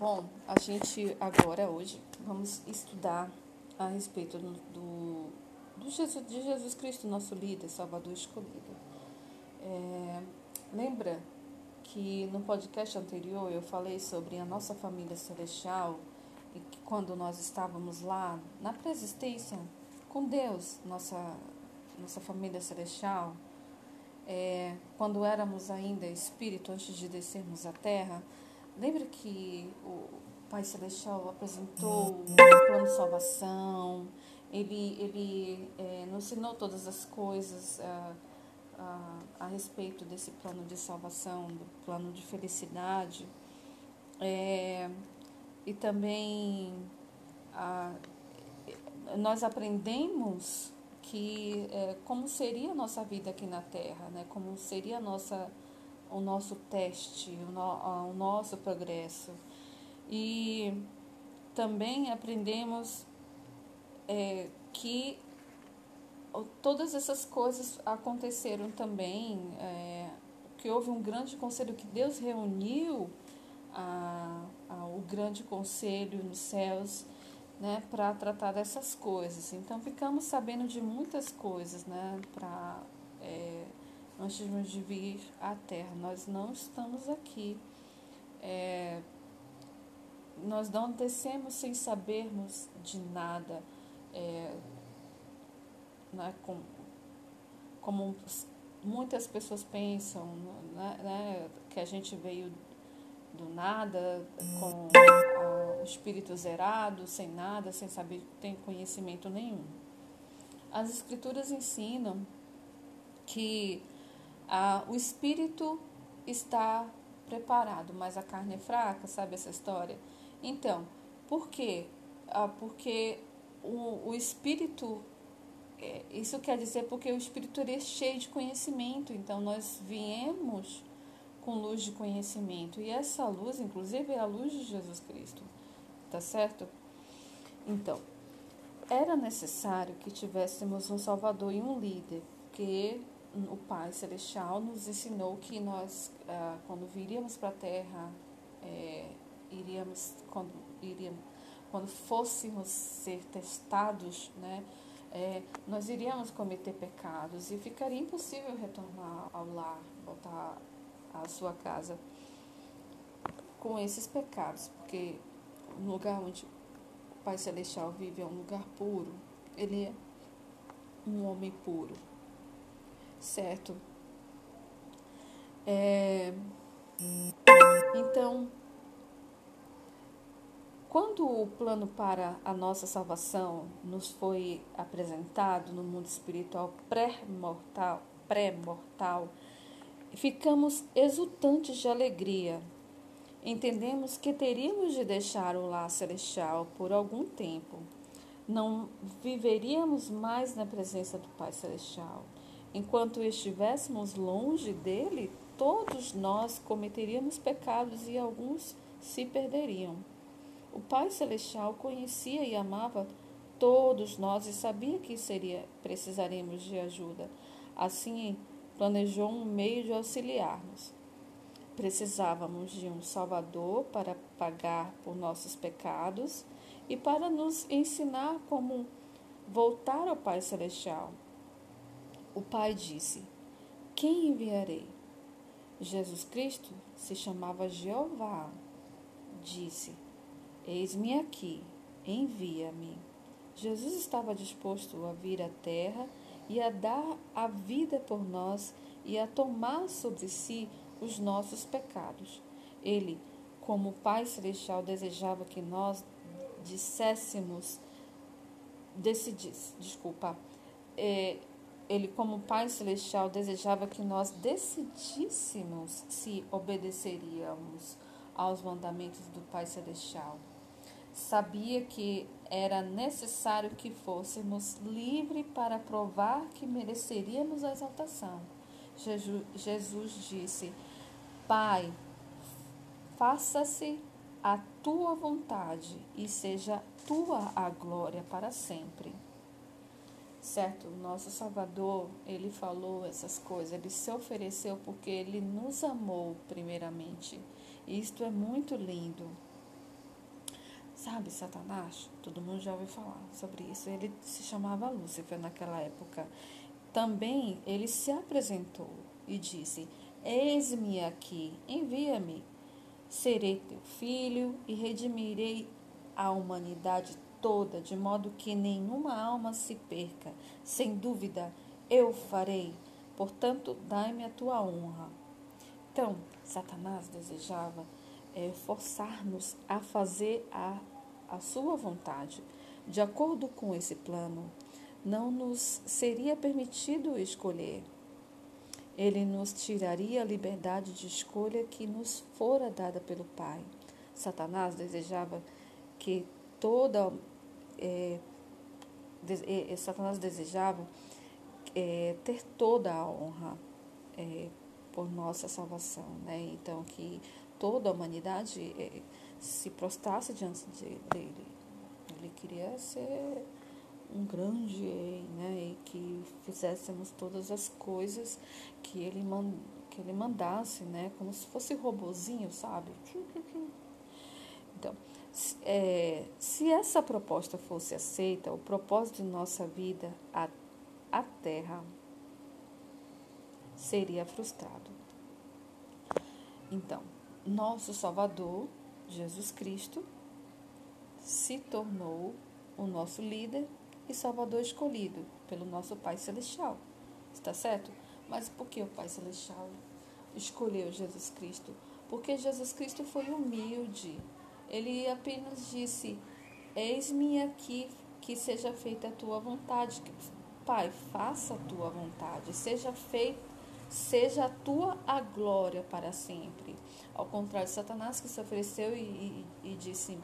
bom? A gente agora, hoje, vamos estudar a respeito do, do, do Jesus, de Jesus Cristo, nosso líder, Salvador escolhido. É, lembra que no podcast anterior eu falei sobre a nossa família celestial e que quando nós estávamos lá na preexistência com Deus, nossa, nossa família celestial, é, quando éramos ainda espírito antes de descermos à terra, Lembra que o Pai Celestial apresentou o plano de salvação, ele, ele é, nos ensinou todas as coisas a, a, a, respeito desse plano de salvação, do plano de felicidade. É, e também a, nós aprendemos que é, como seria a nossa vida aqui na Terra, né? como seria a nossa o nosso teste, o, no, o nosso progresso. E também aprendemos é, que todas essas coisas aconteceram também, é, que houve um grande conselho, que Deus reuniu a, a, o grande conselho nos céus né, para tratar dessas coisas. Então ficamos sabendo de muitas coisas né, para é, antes de vir à Terra. Nós não estamos aqui. É, nós não descemos sem sabermos de nada. É, né, com, como muitas pessoas pensam, né, né, que a gente veio do nada, com o espírito zerado, sem nada, sem saber, tem conhecimento nenhum. As escrituras ensinam que ah, o espírito está preparado, mas a carne é fraca, sabe essa história? Então, por quê? Ah, porque o, o espírito, é, isso quer dizer porque o espírito é cheio de conhecimento, então nós viemos com luz de conhecimento, e essa luz, inclusive, é a luz de Jesus Cristo, tá certo? Então, era necessário que tivéssemos um Salvador e um líder, porque o Pai Celestial nos ensinou que nós, ah, quando viríamos para a Terra, é, iríamos, quando, iríamos, quando fôssemos ser testados, né, é, nós iríamos cometer pecados e ficaria impossível retornar ao lar, voltar à sua casa com esses pecados, porque o lugar onde o Pai Celestial vive é um lugar puro, ele é um homem puro certo? É, então, quando o plano para a nossa salvação nos foi apresentado no mundo espiritual pré-mortal, pré-mortal, ficamos exultantes de alegria. Entendemos que teríamos de deixar o lar celestial por algum tempo. Não viveríamos mais na presença do Pai Celestial. Enquanto estivéssemos longe dele, todos nós cometeríamos pecados e alguns se perderiam. O Pai Celestial conhecia e amava todos nós e sabia que seria precisaríamos de ajuda. Assim, planejou um meio de auxiliar-nos. Precisávamos de um Salvador para pagar por nossos pecados e para nos ensinar como voltar ao Pai Celestial. O pai disse: Quem enviarei? Jesus Cristo se chamava Jeová. Disse: Eis-me aqui, envia-me. Jesus estava disposto a vir à terra e a dar a vida por nós e a tomar sobre si os nossos pecados. Ele, como Pai Celestial, desejava que nós disséssemos, decidisse, desculpa, é, ele, como Pai Celestial, desejava que nós decidíssemos se obedeceríamos aos mandamentos do Pai Celestial. Sabia que era necessário que fôssemos livres para provar que mereceríamos a exaltação. Jesus disse: Pai, faça-se a tua vontade e seja tua a glória para sempre. Certo, nosso Salvador, ele falou essas coisas, ele se ofereceu porque ele nos amou primeiramente. Isto é muito lindo. Sabe, Satanás? Todo mundo já ouviu falar sobre isso. Ele se chamava Lúcifer naquela época. Também ele se apresentou e disse: Eis-me aqui, envia-me. Serei teu filho e redimirei a humanidade toda, de modo que nenhuma alma se perca. Sem dúvida, eu farei. Portanto, dai-me a tua honra. Então, Satanás desejava é, forçar-nos a fazer a, a sua vontade. De acordo com esse plano, não nos seria permitido escolher. Ele nos tiraria a liberdade de escolha que nos fora dada pelo Pai. Satanás desejava que toda. É, de, é, Satanás desejava é, ter toda a honra é, por nossa salvação, né? Então que toda a humanidade eh, se prostrasse diante dele. Ele queria ser um grande rei, né? E que fizéssemos todas as coisas que ele, man, que ele mandasse, né? Como se fosse robozinho, sabe? É, se essa proposta fosse aceita, o propósito de nossa vida, a, a Terra, seria frustrado. Então, nosso Salvador, Jesus Cristo, se tornou o nosso líder e Salvador escolhido pelo nosso Pai Celestial. Está certo? Mas por que o Pai Celestial escolheu Jesus Cristo? Porque Jesus Cristo foi humilde. Ele apenas disse: Eis-me aqui, que seja feita a tua vontade. Pai, faça a tua vontade, seja feita seja a tua a glória para sempre. Ao contrário de Satanás, que se ofereceu e, e, e disse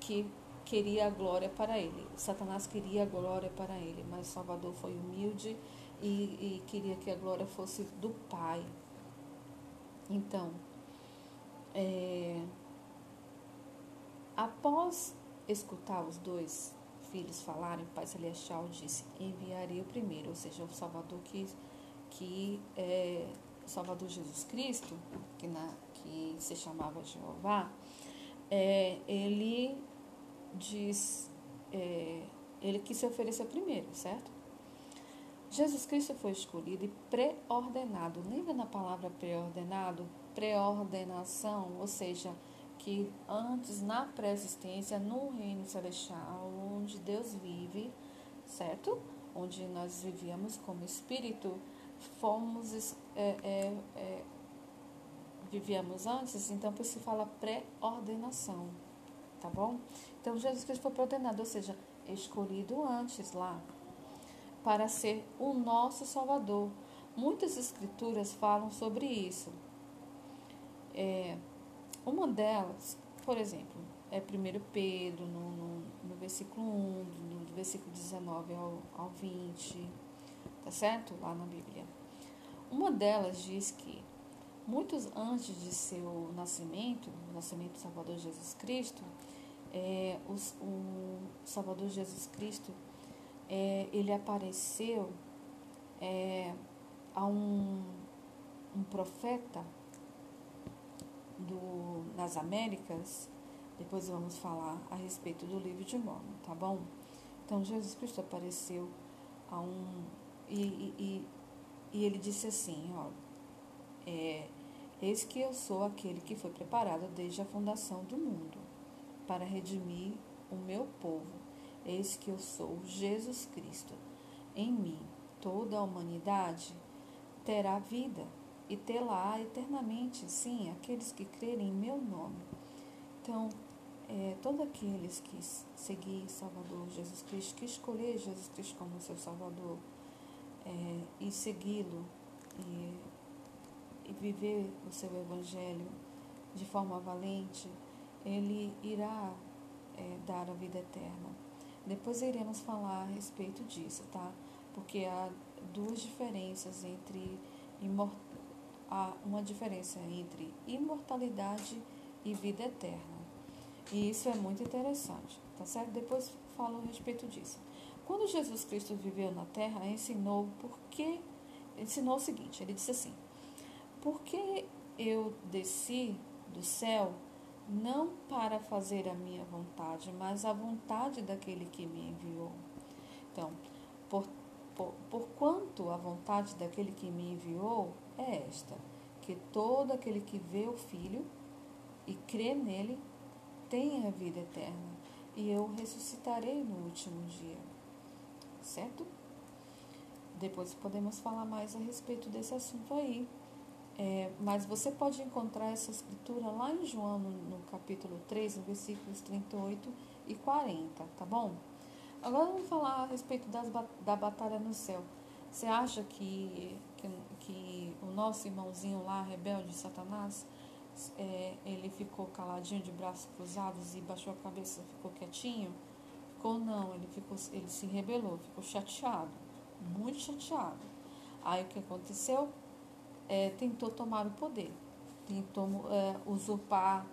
que queria a glória para ele. Satanás queria a glória para ele, mas Salvador foi humilde e, e queria que a glória fosse do Pai. Então, é, após escutar os dois filhos falarem, o Pai Celestial disse: Enviarei o primeiro, ou seja, o Salvador que que é, Salvador Jesus Cristo, que, na, que se chamava Jeová, é, ele diz, é, ele que se ofereceu primeiro, certo? Jesus Cristo foi escolhido e pré-ordenado. Lembra na palavra pré-ordenado? Pré-ordenação, ou seja, que antes, na pré-existência, no reino celestial, onde Deus vive, certo? Onde nós vivíamos como espírito, fomos é, é, é, vivíamos antes, então por isso fala pré-ordenação, tá bom? Então Jesus Cristo foi pré-ordenado, ou seja, escolhido antes lá para ser o nosso Salvador. Muitas escrituras falam sobre isso. É, uma delas, por exemplo, é 1 Pedro, no, no, no versículo 1, do versículo 19 ao, ao 20 tá certo? Lá na Bíblia. Uma delas diz que muitos antes de seu nascimento, o nascimento do Salvador Jesus Cristo, é, os, o Salvador Jesus Cristo, é, ele apareceu é, a um, um profeta do, nas Américas, depois vamos falar a respeito do livro de Mormon, tá bom? Então, Jesus Cristo apareceu a um e, e, e ele disse assim, ó, é, eis que eu sou aquele que foi preparado desde a fundação do mundo para redimir o meu povo. Eis que eu sou Jesus Cristo. Em mim toda a humanidade terá vida e tê-la eternamente, sim, aqueles que crerem em meu nome. Então, é, todos aqueles que seguir Salvador Jesus Cristo, que escolher Jesus Cristo como seu Salvador, é, e segui-lo e, e viver o seu evangelho de forma valente, ele irá é, dar a vida eterna. Depois iremos falar a respeito disso, tá? Porque há duas diferenças entre há uma diferença entre imortalidade e vida eterna. E isso é muito interessante, tá certo? Depois falo a respeito disso. Quando Jesus Cristo viveu na terra, ensinou porque ensinou o seguinte, ele disse assim: Porque eu desci do céu não para fazer a minha vontade, mas a vontade daquele que me enviou. Então, por, por, por quanto a vontade daquele que me enviou é esta, que todo aquele que vê o Filho e crê nele tenha a vida eterna, e eu ressuscitarei no último dia. Certo? Depois podemos falar mais a respeito desse assunto aí. É, mas você pode encontrar essa escritura lá em João, no, no capítulo 3, no versículos 38 e 40, tá bom? Agora vamos falar a respeito das, da batalha no céu. Você acha que, que, que, o nosso irmãozinho lá, rebelde, Satanás, é, ele ficou caladinho de braços cruzados e baixou a cabeça ficou quietinho? Ficou não, ele, ficou, ele se rebelou, ficou chateado, muito chateado. Aí o que aconteceu? é, tentou tomar o poder, tentou é, usurpar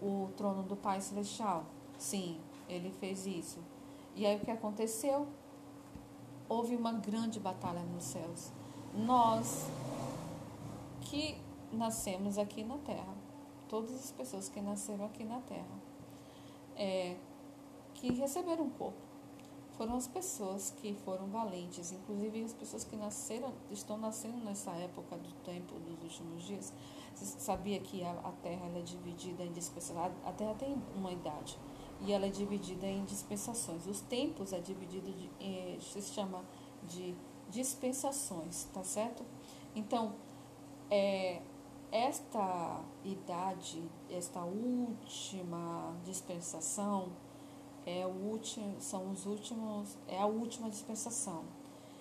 o trono do Pai Celestial. Sim, ele fez isso. E aí o que aconteceu? Houve uma grande batalha nos céus. Nós que nascemos aqui na Terra, todas as pessoas que nasceram aqui na Terra, é, que receberam um corpo, foram as pessoas que foram valentes, inclusive as pessoas que nasceram, estão nascendo nessa época do tempo dos últimos dias. Você sabia que a, a Terra é dividida em dispensações? A Terra tem uma idade e ela é dividida em dispensações. Os tempos é dividido de, eh, se chama de dispensações, tá certo? Então, é, esta idade, esta última dispensação é o último, são os últimos, é a última dispensação.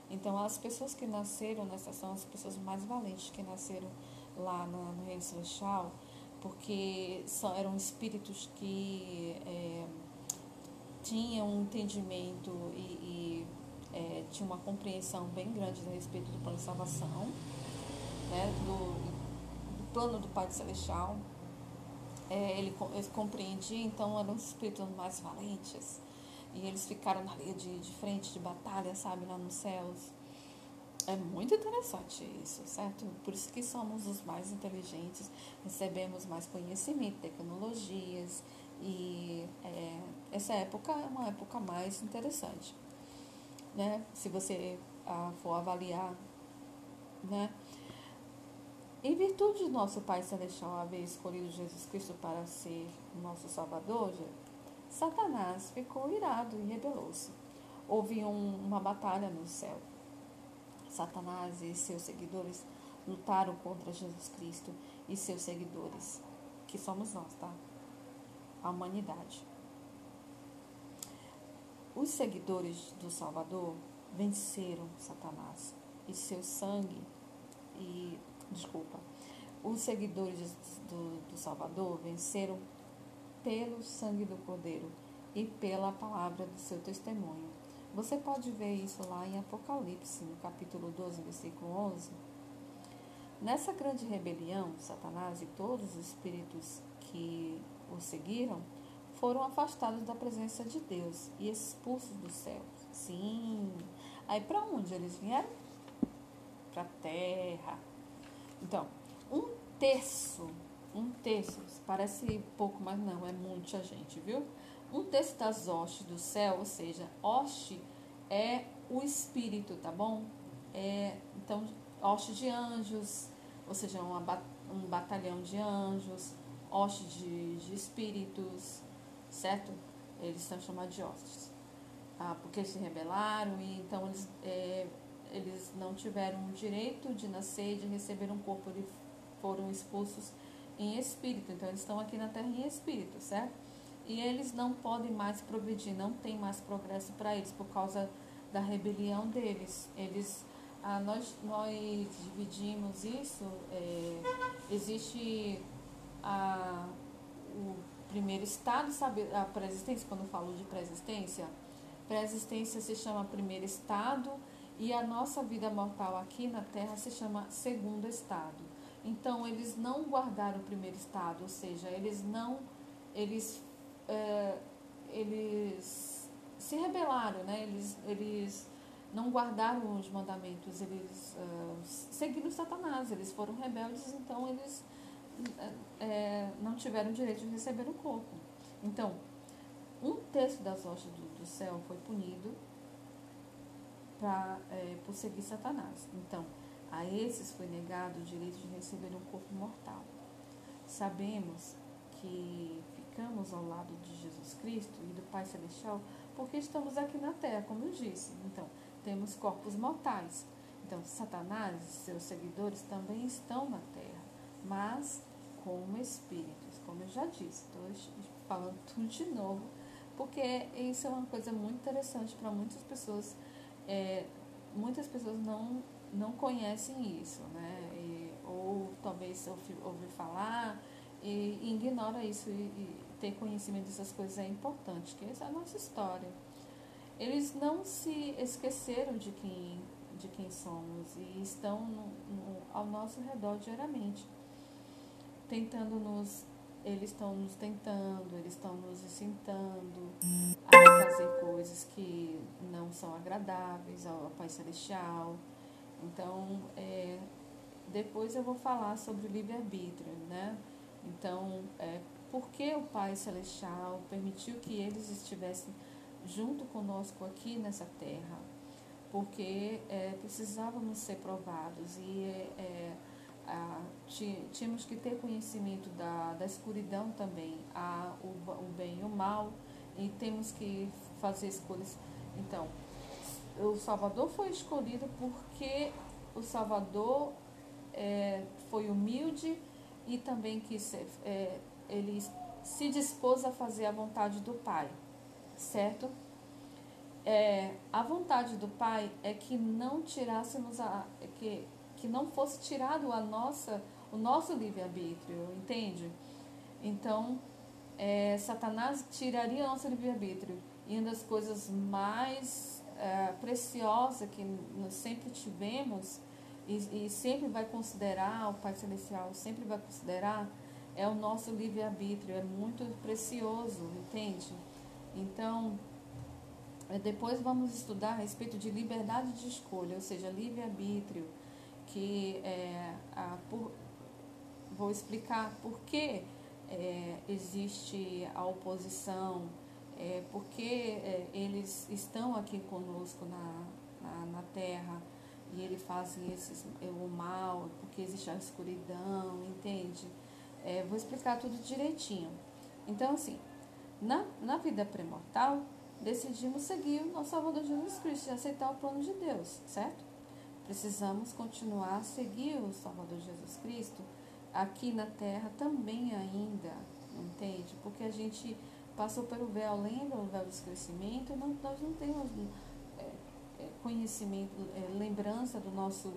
Então, as pessoas que nasceram nessa são as pessoas mais valentes que nasceram lá no, no Reino Celestial, porque são, eram espíritos que é, tinham um entendimento e, e é, tinham uma compreensão bem grande a respeito do plano de salvação, né, do, do plano do Pai Celestial é, ele, ele compreendia, então eram os espíritos mais valentes. E eles ficaram na linha de, de frente de batalha, sabe, lá nos céus. É muito interessante isso, certo? Por isso que somos os mais inteligentes, recebemos mais conhecimento, tecnologias, e é, essa época é uma época mais interessante, né? Se você ah, for avaliar, né? Em virtude de nosso Pai Celestial haver escolhido Jesus Cristo para ser nosso Salvador, Satanás ficou irado e rebelou-se. Houve um, uma batalha no céu. Satanás e seus seguidores lutaram contra Jesus Cristo e seus seguidores, que somos nós, tá? A humanidade. Os seguidores do Salvador venceram Satanás e seu sangue e desculpa, os seguidores do, do Salvador venceram pelo sangue do Cordeiro e pela palavra do seu testemunho. Você pode ver isso lá em Apocalipse, no capítulo 12, versículo 11. Nessa grande rebelião, Satanás e todos os espíritos que o seguiram foram afastados da presença de Deus e expulsos do céu. Sim. Aí para onde eles vieram? Para a terra. Então, um terço, um terço, parece pouco, mas não, é muita gente, viu? Um terço das hostes do céu, ou seja, hoste é o espírito, tá bom? É, então, hoste de anjos, ou seja, uma, um batalhão de anjos, hoste de, de espíritos, certo? Eles são chamados de hostes. Ah, porque se rebelaram e então eles é, eles não tiveram o direito de nascer, de receber um corpo, eles foram expulsos em espírito. Então, eles estão aqui na terra em espírito, certo? E eles não podem mais progredir, não tem mais progresso para eles por causa da rebelião deles. Eles, ah, nós, nós dividimos isso. É, existe a, o primeiro estado, sabe? A pré-existência, quando falo de pré-existência, pré-existência se chama primeiro estado e a nossa vida mortal aqui na Terra se chama segundo estado. Então, eles não guardaram o primeiro estado, ou seja, eles não. Eles, é, eles se rebelaram, né? eles, eles não guardaram os mandamentos, eles uh, seguiram Satanás, eles foram rebeldes, então eles é, não tiveram direito de receber o corpo. Então, um terço das hostes do, do céu foi punido pra, é, por seguir Satanás. Então, a esses foi negado o direito de receber um corpo mortal. Sabemos que ficamos ao lado de Jesus Cristo e do Pai Celestial porque estamos aqui na terra, como eu disse. Então, temos corpos mortais. Então, Satanás e seus seguidores também estão na terra, mas como espíritos, como eu já disse. Estou falando tudo de novo, porque isso é uma coisa muito interessante para muitas pessoas. É, muitas pessoas não, não conhecem isso, né? E, ou talvez ouvir ouvi falar e, e ignora isso e, e ter conhecimento dessas coisas é importante, que essa é a nossa história. Eles não se esqueceram de quem, de quem somos e estão no, no, ao nosso redor diariamente, tentando nos. Eles estão nos tentando, eles estão nos incitando a fazer coisas que não são agradáveis ao Pai Celestial. Então, é, depois eu vou falar sobre o livre-arbítrio, né? Então, é, por que o Pai Celestial permitiu que eles estivessem junto conosco aqui nessa terra? Porque é, precisávamos ser provados e é, a, tínhamos que ter conhecimento da, da escuridão também, a, o, o bem e o mal, e temos que fazer escolhas. Então, o Salvador foi escolhido porque o Salvador é, foi humilde e também quis é, ele se dispôs a fazer a vontade do Pai, certo? É, a vontade do Pai é que não tirássemos a que, que não fosse tirado a nossa o nosso livre arbítrio, entende? Então, é, Satanás tiraria nosso livre arbítrio e uma das coisas mais é, preciosas que nós sempre tivemos e, e sempre vai considerar o Pai Celestial sempre vai considerar é o nosso livre-arbítrio, é muito precioso, entende? Então, é, depois vamos estudar a respeito de liberdade de escolha, ou seja, livre-arbítrio, que é, a, por, vou explicar por que é, existe a oposição, é, por que é, eles estão aqui conosco na, na, na Terra e eles fazem esses, o mal, porque existe a escuridão, entende? É, vou explicar tudo direitinho. Então, assim, na, na vida pré-mortal, decidimos seguir o nosso Salvador Jesus Cristo e aceitar o plano de Deus, certo? Precisamos continuar a seguir o Salvador Jesus Cristo aqui na terra também ainda, entende? Porque a gente passou pelo véu, lembra o véu do esclarecimento? Não, nós não temos é, é, conhecimento, é, lembrança do nosso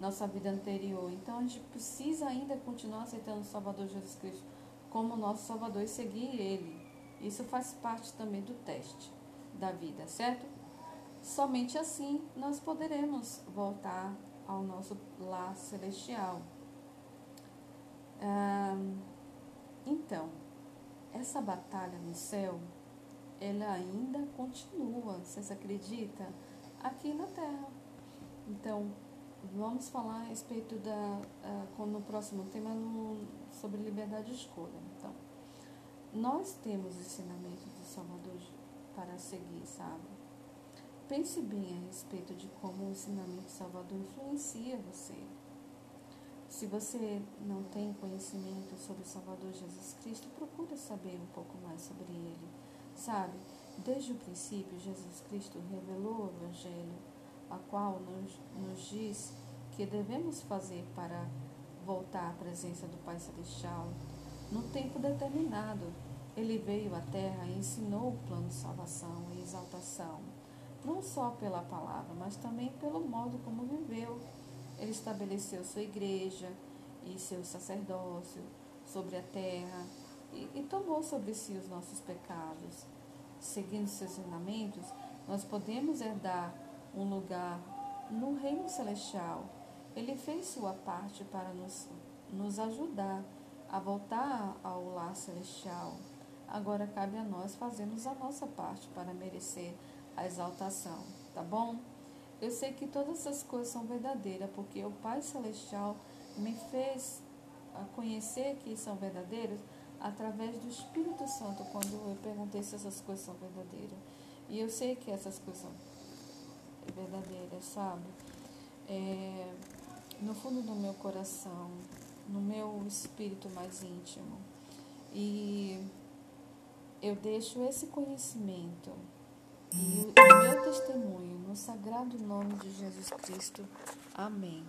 nossa vida anterior. Então a gente precisa ainda continuar aceitando o Salvador Jesus Cristo como nosso Salvador e seguir Ele. Isso faz parte também do teste da vida, certo? Somente assim nós poderemos voltar ao nosso lar celestial. então, essa batalha no céu, ela ainda continua, vocês acreditam? Aqui na terra. Então, Vamos falar a respeito da, uh, no próximo tema no, sobre liberdade de escolha. Então, nós temos ensinamento do Salvador para seguir, sabe? Pense bem a respeito de como o ensinamento do Salvador influencia você. Se você não tem conhecimento sobre o Salvador Jesus Cristo, procure saber um pouco mais sobre ele. Sabe, desde o princípio, Jesus Cristo revelou o Evangelho a qual nos, nos diz que devemos fazer para voltar à presença do Pai Celestial. No tempo determinado, ele veio à Terra e ensinou o plano de salvação e exaltação, não só pela palavra, mas também pelo modo como viveu. Ele estabeleceu sua igreja e seu sacerdócio sobre a terra e, e tomou sobre si os nossos pecados. Seguindo seus ensinamentos, nós podemos herdar um lugar no reino celestial. Ele fez sua parte para nos, nos ajudar a voltar ao lar celestial. Agora cabe a nós fazermos a nossa parte para merecer a exaltação, tá bom? Eu sei que todas essas coisas são verdadeiras, porque o Pai Celestial me fez conhecer que são verdadeiros através do Espírito Santo, quando eu perguntei se essas coisas são verdadeiras. E eu sei que essas coisas são verdadeiras, sabe? É, no fundo do meu coração, no meu espírito mais íntimo. E eu deixo esse conhecimento e o meu testemunho no sagrado nome de Jesus Cristo. Amém.